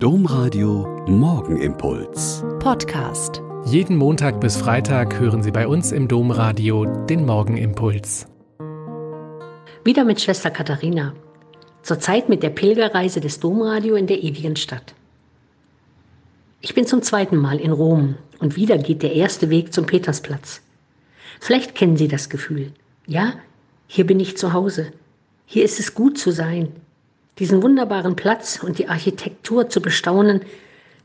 Domradio Morgenimpuls. Podcast. Jeden Montag bis Freitag hören Sie bei uns im Domradio den Morgenimpuls. Wieder mit Schwester Katharina. Zurzeit mit der Pilgerreise des Domradio in der ewigen Stadt. Ich bin zum zweiten Mal in Rom und wieder geht der erste Weg zum Petersplatz. Vielleicht kennen Sie das Gefühl. Ja, hier bin ich zu Hause. Hier ist es gut zu sein diesen wunderbaren Platz und die Architektur zu bestaunen,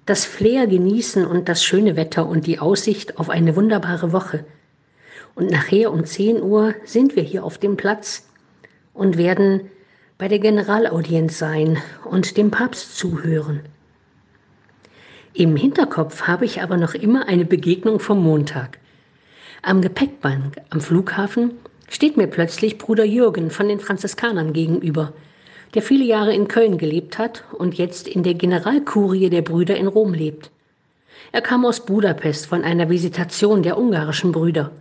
das Flair genießen und das schöne Wetter und die Aussicht auf eine wunderbare Woche. Und nachher um 10 Uhr sind wir hier auf dem Platz und werden bei der Generalaudienz sein und dem Papst zuhören. Im Hinterkopf habe ich aber noch immer eine Begegnung vom Montag. Am Gepäckband am Flughafen steht mir plötzlich Bruder Jürgen von den Franziskanern gegenüber der viele Jahre in Köln gelebt hat und jetzt in der Generalkurie der Brüder in Rom lebt. Er kam aus Budapest von einer Visitation der ungarischen Brüder.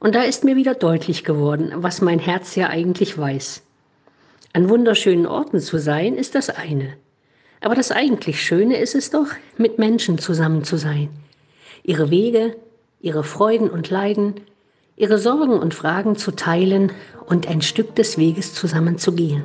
Und da ist mir wieder deutlich geworden, was mein Herz ja eigentlich weiß. An wunderschönen Orten zu sein, ist das eine. Aber das eigentlich Schöne ist es doch, mit Menschen zusammen zu sein. Ihre Wege, ihre Freuden und Leiden, ihre Sorgen und Fragen zu teilen und ein Stück des Weges zusammen zu gehen.